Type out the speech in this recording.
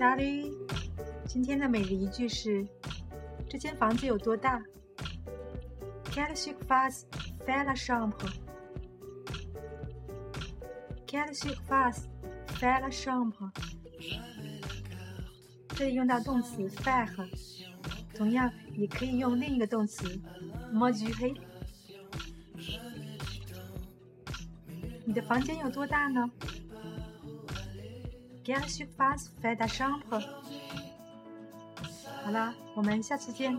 Salut，今天的每日一句是：这间房子有多大？Quelle surface fait la chambre？Quelle surface fait la chambre？这里用到动词 faire，同样也可以用另一个动词 mesure。你的房间有多大呢？Quelle surface fait ta chambre？好了，我们下次见。